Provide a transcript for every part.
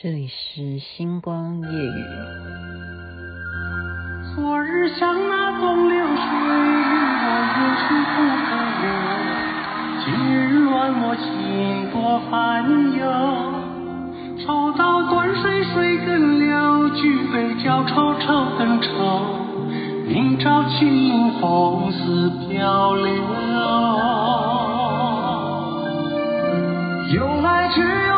这里是星光夜语。昨日像那东流水，我远去不可留。今日乱我心多烦忧。抽刀断水水更流，举杯浇愁愁更愁。明朝青木红丝飘流。有爱只有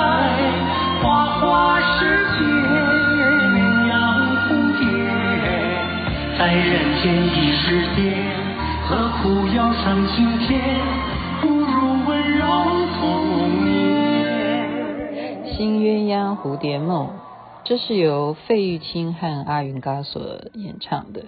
在人间的世界，何苦要上青天？不如温柔童年。新鸳鸯蝴蝶梦，这是由费玉清和阿云嘎所演唱的。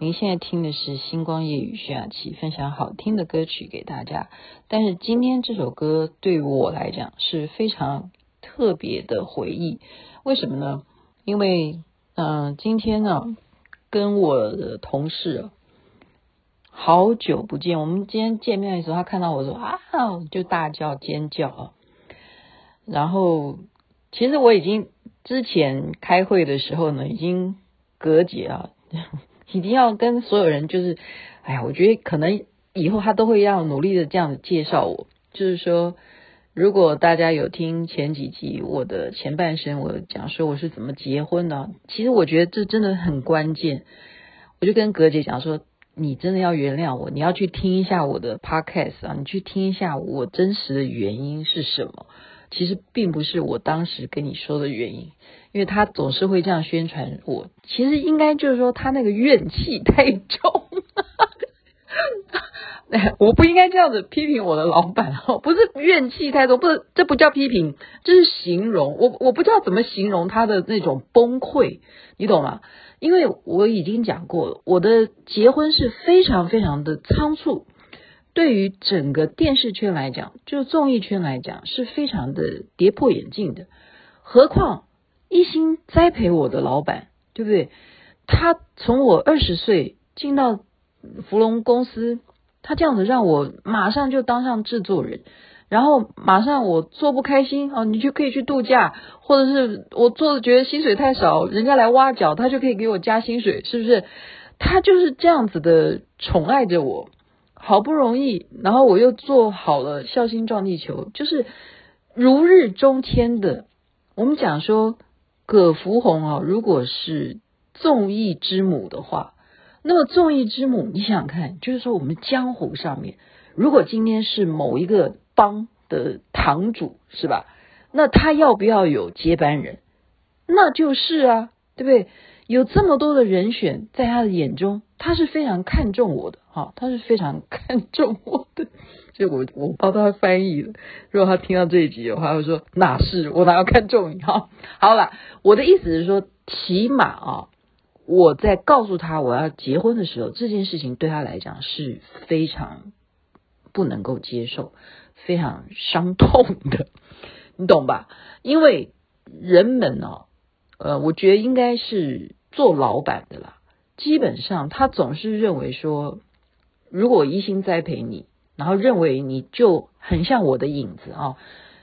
您现在听的是星光夜雨徐雅琪分享好听的歌曲给大家。但是今天这首歌对我来讲是非常特别的回忆。为什么呢？因为嗯、呃，今天呢。跟我的同事好久不见，我们今天见面的时候，他看到我说啊，就大叫尖叫啊。然后其实我已经之前开会的时候呢，已经隔节啊，一定要跟所有人就是，哎呀，我觉得可能以后他都会要努力的这样子介绍我，就是说。如果大家有听前几集我的前半生，我讲说我是怎么结婚的，其实我觉得这真的很关键。我就跟格姐讲说，你真的要原谅我，你要去听一下我的 podcast 啊，你去听一下我真实的原因是什么。其实并不是我当时跟你说的原因，因为他总是会这样宣传我。其实应该就是说他那个怨气太重。我不应该这样子批评我的老板哦，不是怨气太多，不是，这不叫批评，这是形容。我我不知道怎么形容他的那种崩溃，你懂吗？因为我已经讲过了，我的结婚是非常非常的仓促，对于整个电视圈来讲，就综艺圈来讲，是非常的跌破眼镜的。何况一心栽培我的老板，对不对？他从我二十岁进到福隆公司。他这样子让我马上就当上制作人，然后马上我做不开心哦，你就可以去度假，或者是我做的觉得薪水太少，人家来挖角，他就可以给我加薪水，是不是？他就是这样子的宠爱着我，好不容易，然后我又做好了孝心撞地球，就是如日中天的。我们讲说葛福红啊，如果是综艺之母的话。那么众义之母，你想想看，就是说我们江湖上面，如果今天是某一个帮的堂主，是吧？那他要不要有接班人？那就是啊，对不对？有这么多的人选，在他的眼中，他是非常看重我的，哈，他是非常看重我的。所 以我我帮他翻译了。如果他听到这一集的话，他会说哪是我哪要看重你？哈，好了，我的意思是说，起码啊。我在告诉他我要结婚的时候，这件事情对他来讲是非常不能够接受、非常伤痛的，你懂吧？因为人们呢，呃，我觉得应该是做老板的啦，基本上他总是认为说，如果一心栽培你，然后认为你就很像我的影子啊，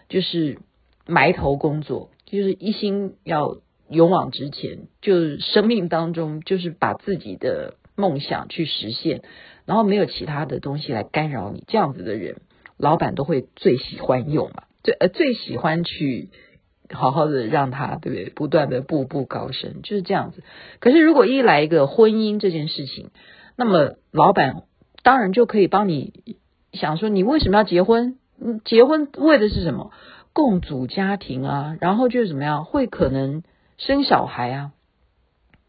就是埋头工作，就是一心要。勇往直前，就是生命当中就是把自己的梦想去实现，然后没有其他的东西来干扰你。这样子的人，老板都会最喜欢用嘛，最呃最喜欢去好好的让他对不对？不断的步步高升，就是这样子。可是如果一来一个婚姻这件事情，那么老板当然就可以帮你想说，你为什么要结婚？嗯，结婚为的是什么？共组家庭啊，然后就是怎么样？会可能。生小孩啊，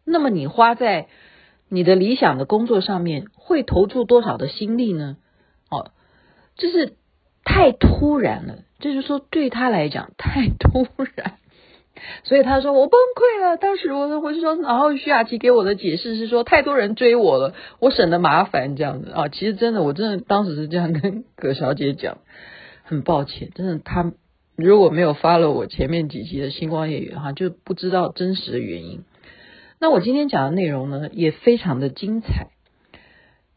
那么你花在你的理想的工作上面，会投注多少的心力呢？哦，就是太突然了，就是说对他来讲太突然，所以他说我崩溃了。当时我我就说，然后徐雅琪给我的解释是说，太多人追我了，我省得麻烦这样子啊。其实真的，我真的当时是这样跟葛小姐讲，很抱歉，真的他如果没有发了我前面几集的星光夜雨哈，就不知道真实的原因。那我今天讲的内容呢，也非常的精彩。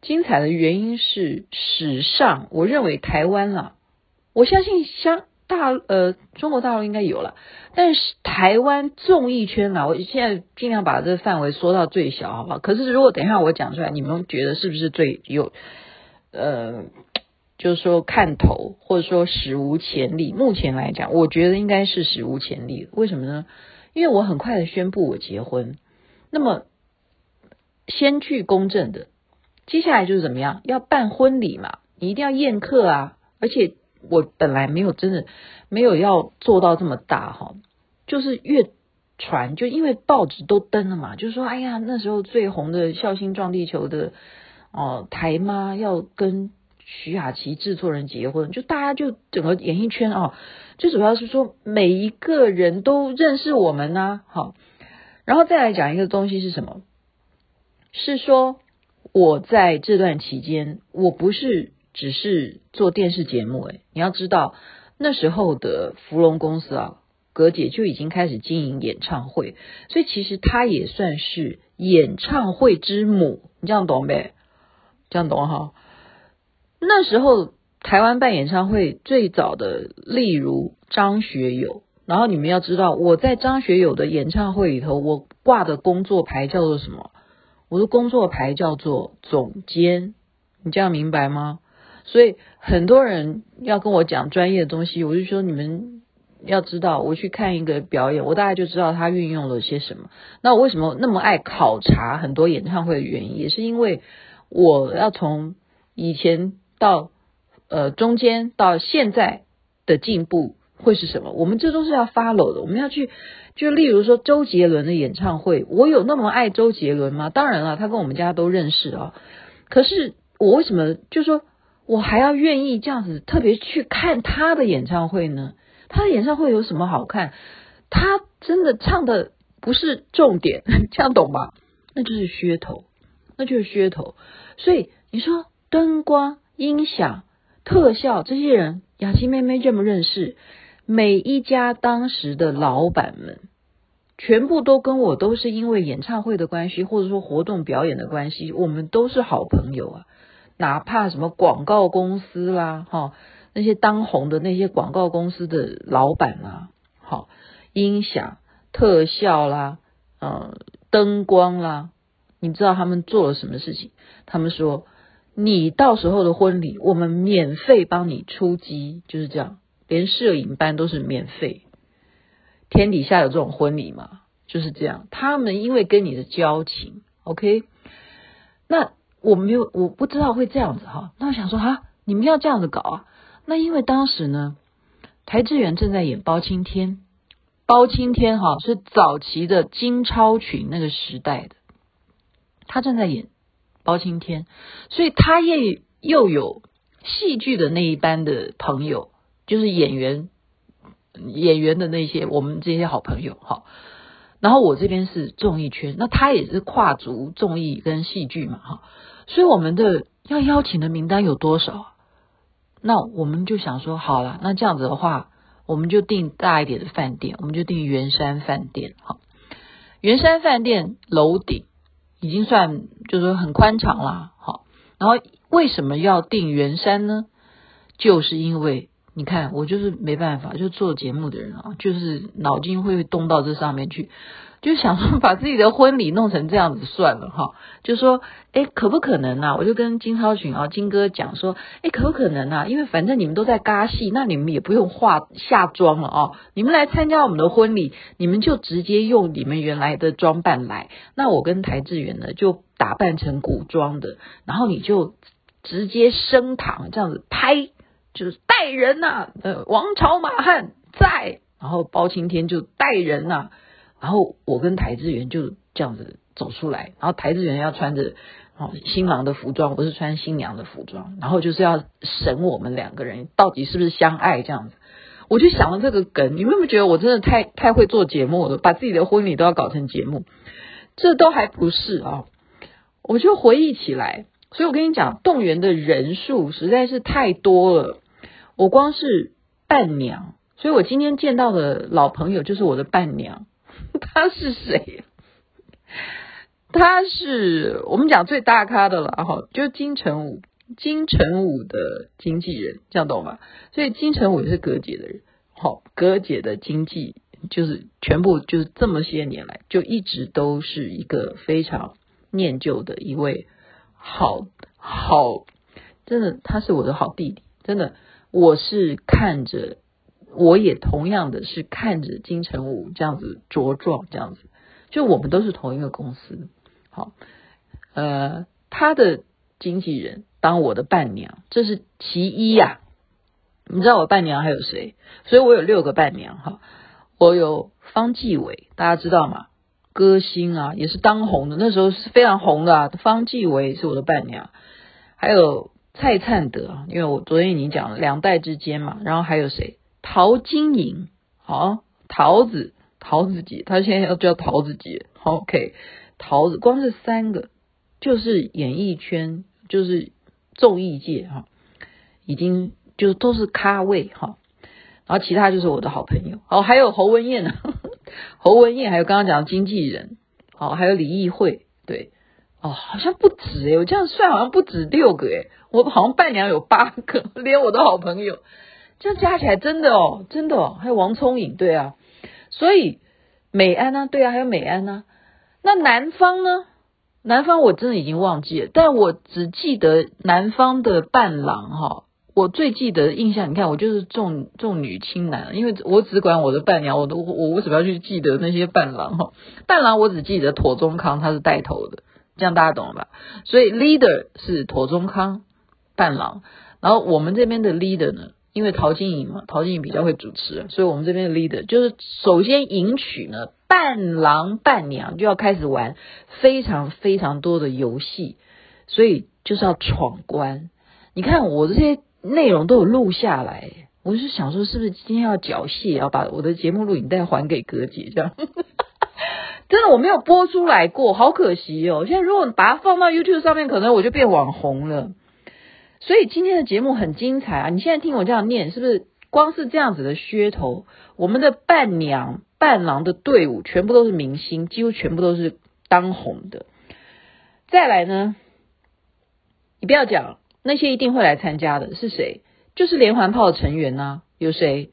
精彩的原因是史上，我认为台湾啊，我相信香大呃中国大陆应该有了，但是台湾综艺圈啊，我现在尽量把这个范围缩到最小，好不好？可是如果等一下我讲出来，你们觉得是不是最有呃，就是说看头，或者说史无前例？目前来讲，我觉得应该是史无前例。为什么呢？因为我很快的宣布我结婚，那么先去公证的。接下来就是怎么样？要办婚礼嘛，你一定要宴客啊！而且我本来没有真的没有要做到这么大哈，就是越传就因为报纸都登了嘛，就是说哎呀那时候最红的《孝心撞地球》的哦台妈要跟徐雅琪制作人结婚，就大家就整个演艺圈哦，最主要是说每一个人都认识我们呐，好，然后再来讲一个东西是什么？是说。我在这段期间，我不是只是做电视节目，诶，你要知道那时候的福隆公司啊，葛姐就已经开始经营演唱会，所以其实她也算是演唱会之母，你这样懂呗？这样懂哈？那时候台湾办演唱会最早的，例如张学友，然后你们要知道，我在张学友的演唱会里头，我挂的工作牌叫做什么？我的工作牌叫做总监，你这样明白吗？所以很多人要跟我讲专业的东西，我就说你们要知道，我去看一个表演，我大概就知道他运用了些什么。那我为什么那么爱考察很多演唱会的原因，也是因为我要从以前到呃中间到现在的进步会是什么？我们这都是要 follow 的，我们要去。就例如说周杰伦的演唱会，我有那么爱周杰伦吗？当然了，他跟我们家都认识啊。可是我为什么就说我还要愿意这样子特别去看他的演唱会呢？他的演唱会有什么好看？他真的唱的不是重点，这样懂吗？那就是噱头，那就是噱头。所以你说灯光、音响、特效这些人，雅琪妹妹认不认识？每一家当时的老板们，全部都跟我都是因为演唱会的关系，或者说活动表演的关系，我们都是好朋友啊。哪怕什么广告公司啦，哈，那些当红的那些广告公司的老板啦，好，音响、特效啦，呃，灯光啦，你知道他们做了什么事情？他们说，你到时候的婚礼，我们免费帮你出击，就是这样。连摄影班都是免费，天底下有这种婚礼吗？就是这样。他们因为跟你的交情，OK，那我没有，我不知道会这样子哈。那我想说啊，你们要这样子搞啊？那因为当时呢，邰智源正在演包青天，包青天哈是早期的金超群那个时代的，他正在演包青天，所以他也又有戏剧的那一班的朋友。就是演员，演员的那些我们这些好朋友哈，然后我这边是综艺圈，那他也是跨足综艺跟戏剧嘛哈，所以我们的要邀请的名单有多少？那我们就想说，好了，那这样子的话，我们就订大一点的饭店，我们就订圆山饭店哈。圆山饭店楼顶已经算就是说很宽敞了好，然后为什么要定圆山呢？就是因为。你看，我就是没办法，就做节目的人啊，就是脑筋会动到这上面去，就想把自己的婚礼弄成这样子算了哈，就说哎，可不可能啊？我就跟金超群啊，金哥讲说，哎，可不可能啊？因为反正你们都在尬戏，那你们也不用化下妆了啊，你们来参加我们的婚礼，你们就直接用你们原来的装扮来，那我跟台志源呢就打扮成古装的，然后你就直接升堂这样子拍。就是带人呐、呃，王朝马汉在，然后包青天就带人呐、然后我跟邰智源就这样子走出来，然后邰智源要穿着哦，新郎的服装，不是穿新娘的服装，然后就是要审我们两个人到底是不是相爱这样子。我就想了这个梗，你们有没有觉得我真的太太会做节目了，把自己的婚礼都要搞成节目？这都还不是啊，我就回忆起来，所以我跟你讲，动员的人数实在是太多了。我光是伴娘，所以我今天见到的老朋友就是我的伴娘，他是谁？他是我们讲最大咖的了哈，就是金城武，金城武的经纪人，这样懂吗？所以金城武也是葛姐的人，好，葛姐的经纪就是全部就是这么些年来就一直都是一个非常念旧的一位好好，真的他是我的好弟弟，真的我是看着，我也同样的是看着金城武这样子茁壮，这样子，就我们都是同一个公司。好，呃，他的经纪人当我的伴娘，这是其一呀、啊。你知道我伴娘还有谁？所以我有六个伴娘哈。我有方季伟，大家知道吗？歌星啊，也是当红的，那时候是非常红的啊。方季伟是我的伴娘，还有蔡灿德，因为我昨天已经讲了两代之间嘛。然后还有谁？陶晶莹，好，桃子，桃子姐，她现在要叫桃子姐。OK。桃子光是三个，就是演艺圈，就是综艺界哈，已经就都是咖位哈。然后其他就是我的好朋友哦，还有侯文燕呢，侯文燕还有刚刚讲的经纪人，好，还有李艺慧，对，哦，好像不止诶，我这样算好像不止六个诶，我好像伴娘有八个，连我的好朋友，这样加起来真的哦，真的哦，还有王聪颖，对啊，所以美安呢，对啊，还有美安呢。那男方呢？男方我真的已经忘记了，但我只记得男方的伴郎哈。我最记得印象，你看我就是重重女轻男，因为我只管我的伴娘，我都我为什么要去记得那些伴郎哈？伴郎我只记得庹宗康他是带头的，这样大家懂了吧？所以 leader 是庹宗康伴郎，然后我们这边的 leader 呢，因为陶晶莹嘛，陶晶莹比较会主持，所以我们这边的 leader 就是首先迎娶呢。伴郎伴娘就要开始玩非常非常多的游戏，所以就是要闯关。你看我这些内容都有录下来，我就想说，是不是今天要缴械，要把我的节目录影带还给葛姐？这样真的我没有播出来过，好可惜哦。现在如果把它放到 YouTube 上面，可能我就变网红了。所以今天的节目很精彩啊！你现在听我这样念，是不是光是这样子的噱头？我们的伴娘。伴郎的队伍全部都是明星，几乎全部都是当红的。再来呢，你不要讲那些一定会来参加的是谁？就是连环炮的成员呢、啊？有谁？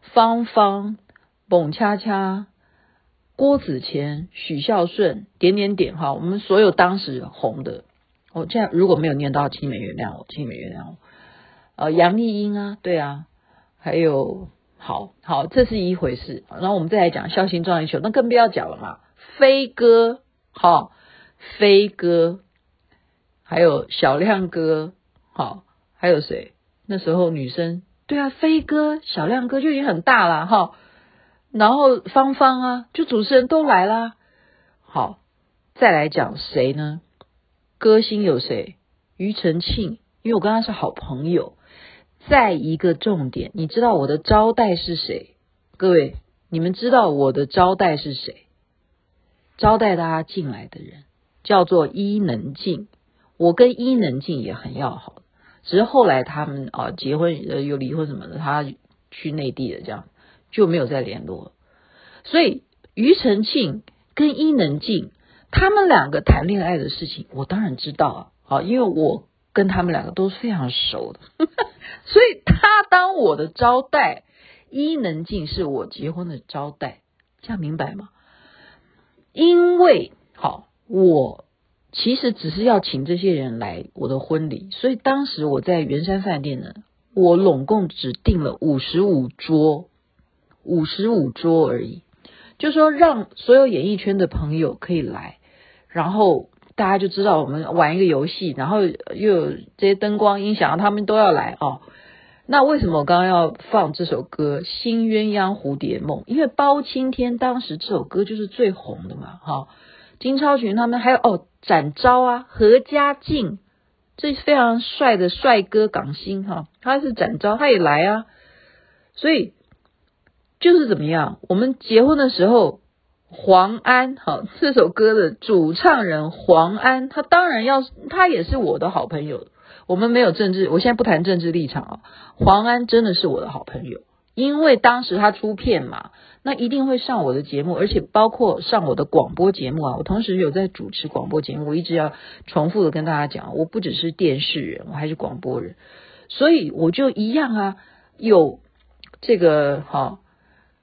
芳芳、蹦恰恰、郭子乾、许孝顺，点点点哈。我们所有当时红的，我这样如果没有念到，请你们原谅我，请你们原谅我。呃，杨丽英啊，对啊，还有。好好，这是一回事。然后我们再来讲《孝心壮丽球》，那更不要讲了嘛。飞哥，好，飞哥，还有小亮哥，好，还有谁？那时候女生，对啊，飞哥、小亮哥就已经很大了哈。然后芳芳啊，就主持人都来啦。好，再来讲谁呢？歌星有谁？庾澄庆，因为我跟他是好朋友。再一个重点，你知道我的招待是谁？各位，你们知道我的招待是谁？招待大家进来的人叫做伊能静。我跟伊能静也很要好，只是后来他们啊结婚呃又离婚什么的，他去内地了，这样就没有再联络。所以庾澄庆跟伊能静他们两个谈恋爱的事情，我当然知道啊，好，因为我。跟他们两个都是非常熟的，所以他当我的招待，伊能静是我结婚的招待，这样明白吗？因为好，我其实只是要请这些人来我的婚礼，所以当时我在圆山饭店呢，我拢共只订了五十五桌，五十五桌而已，就说让所有演艺圈的朋友可以来，然后。大家就知道我们玩一个游戏，然后又有这些灯光音响，他们都要来哦。那为什么我刚刚要放这首歌《新鸳鸯蝴蝶梦》？因为包青天当时这首歌就是最红的嘛，哈、哦。金超群他们还有哦展昭啊何家劲，这是非常帅的帅哥港星哈，他是展昭，他也来啊，所以就是怎么样，我们结婚的时候。黄安，好，这首歌的主唱人黄安，他当然要，他也是我的好朋友。我们没有政治，我现在不谈政治立场啊。黄安真的是我的好朋友，因为当时他出片嘛，那一定会上我的节目，而且包括上我的广播节目啊。我同时有在主持广播节目，我一直要重复的跟大家讲，我不只是电视人，我还是广播人，所以我就一样啊，有这个哈。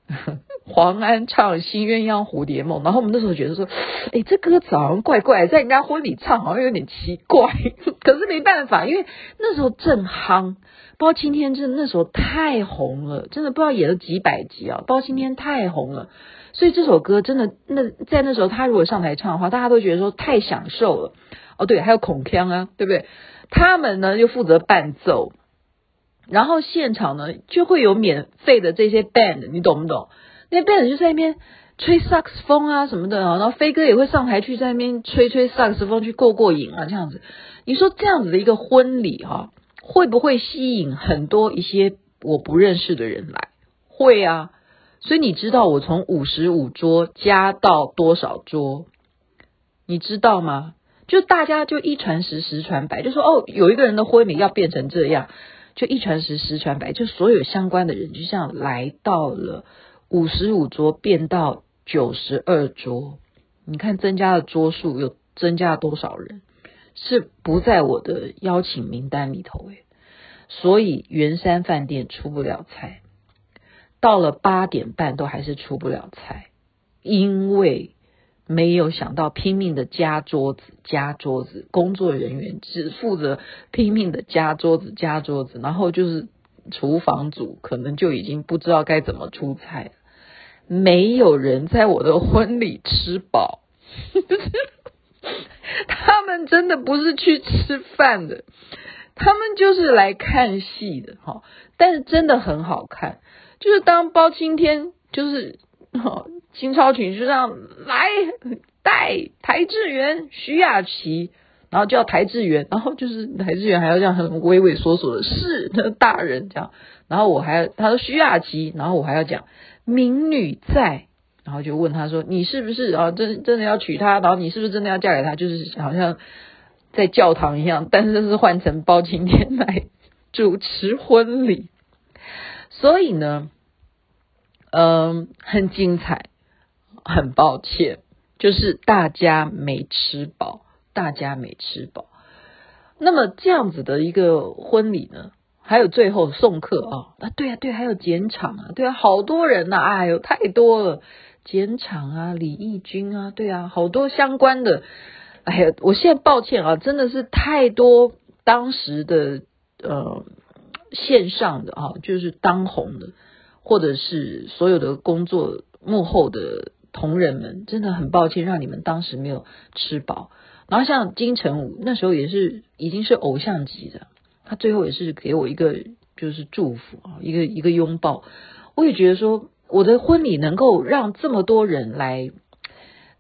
黄安唱《新鸳鸯蝴蝶梦》，然后我们那时候觉得说，哎，这歌词好像怪怪，在人家婚礼唱好像有点奇怪。可是没办法，因为那时候正夯，包青天真的那时候太红了，真的不知道演了几百集啊。包青天太红了，所以这首歌真的那在那时候他如果上台唱的话，大家都觉得说太享受了。哦，对，还有孔锵啊，对不对？他们呢就负责伴奏。然后现场呢就会有免费的这些 band，你懂不懂？那 band 就在那边吹萨克斯风啊什么的，然后飞哥也会上台去在那边吹吹萨克斯风去过过瘾啊这样子。你说这样子的一个婚礼哈，会不会吸引很多一些我不认识的人来？会啊，所以你知道我从五十五桌加到多少桌？你知道吗？就大家就一传十，十传百，就说哦，有一个人的婚礼要变成这样。就一传十，十传百，就所有相关的人就这样来到了五十五桌，变到九十二桌。你看增加的桌数有增加了多少人？是不在我的邀请名单里头诶。所以圆山饭店出不了菜，到了八点半都还是出不了菜，因为。没有想到拼命的加桌子，加桌子，工作人员只负责拼命的加桌子，加桌子，然后就是厨房组可能就已经不知道该怎么出菜了。没有人在我的婚礼吃饱，他们真的不是去吃饭的，他们就是来看戏的哈。但是真的很好看，就是当包青天就是。金超群就这样来带台志源、徐雅琪，然后叫台志源，然后就是台志源还要这样很畏畏缩缩的，是那大人这样，然后我还要他说徐雅琪，然后我还要讲民女在，然后就问他说你是不是啊真真的要娶她，然后你是不是真的要嫁给他，就是好像在教堂一样，但是这是换成包青天来主持婚礼，所以呢。嗯，很精彩，很抱歉，就是大家没吃饱，大家没吃饱。那么这样子的一个婚礼呢，还有最后送客啊，啊，对啊，对，还有剪场啊，对啊，好多人呐，哎呦，太多了，剪场啊，李翊君啊，对啊，好多相关的，哎呀，我现在抱歉啊，真的是太多当时的呃线上的啊，就是当红的。或者是所有的工作幕后的同仁们，真的很抱歉让你们当时没有吃饱。然后像金城武那时候也是已经是偶像级的，他最后也是给我一个就是祝福啊，一个一个拥抱。我也觉得说我的婚礼能够让这么多人来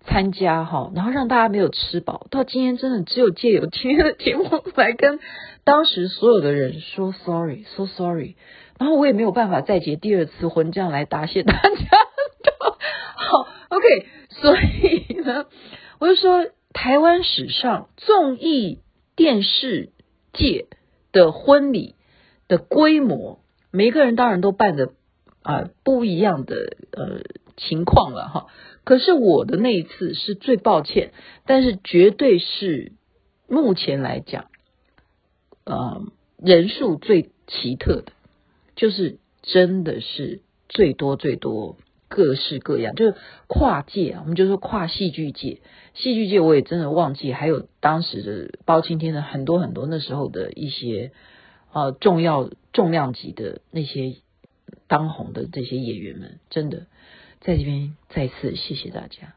参加哈，然后让大家没有吃饱，到今天真的只有借由 今天的节目来跟当时所有的人说 sorry，so sorry。然后我也没有办法再结第二次婚，这样来答谢大家。，OK，所以呢，我就说台湾史上综艺电视界的婚礼的规模，每个人当然都办的啊、不一样的呃情况了哈。可是我的那一次是最抱歉，但是绝对是目前来讲，呃人数最奇特的。就是真的是最多最多各式各样，就是跨界啊，我们就说跨戏剧界，戏剧界我也真的忘记，还有当时的包青天的很多很多那时候的一些呃重要重量级的那些当红的这些演员们，真的在这边再次谢谢大家。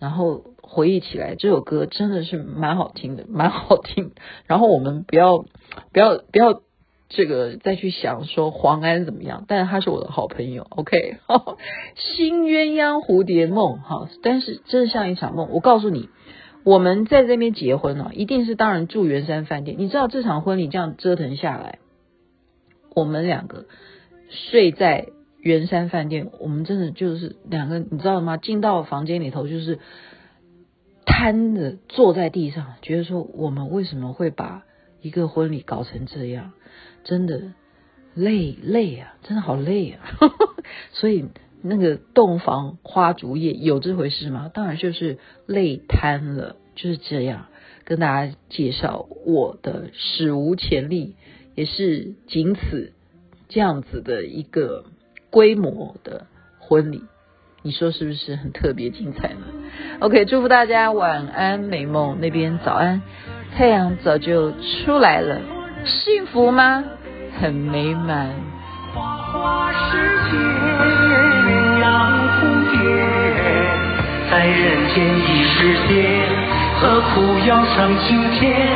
然后回忆起来，这首歌真的是蛮好听的，蛮好听。然后我们不要不要不要。这个再去想说黄安怎么样，但是他是我的好朋友，OK，新鸳鸯蝴蝶梦，哈，但是真的像一场梦。我告诉你，我们在这边结婚了，一定是当然住圆山饭店。你知道这场婚礼这样折腾下来，我们两个睡在圆山饭店，我们真的就是两个，你知道吗？进到房间里头就是瘫着坐在地上，觉得说我们为什么会把一个婚礼搞成这样？真的累累啊，真的好累啊！所以那个洞房花烛夜有这回事吗？当然就是累瘫了，就是这样跟大家介绍我的史无前例，也是仅此这样子的一个规模的婚礼，你说是不是很特别精彩呢？OK，祝福大家晚安美梦，那边早安，太阳早就出来了，幸福吗？很美满。花花世界鸳鸯蝴蝶，在人间一世界，何苦要上青天？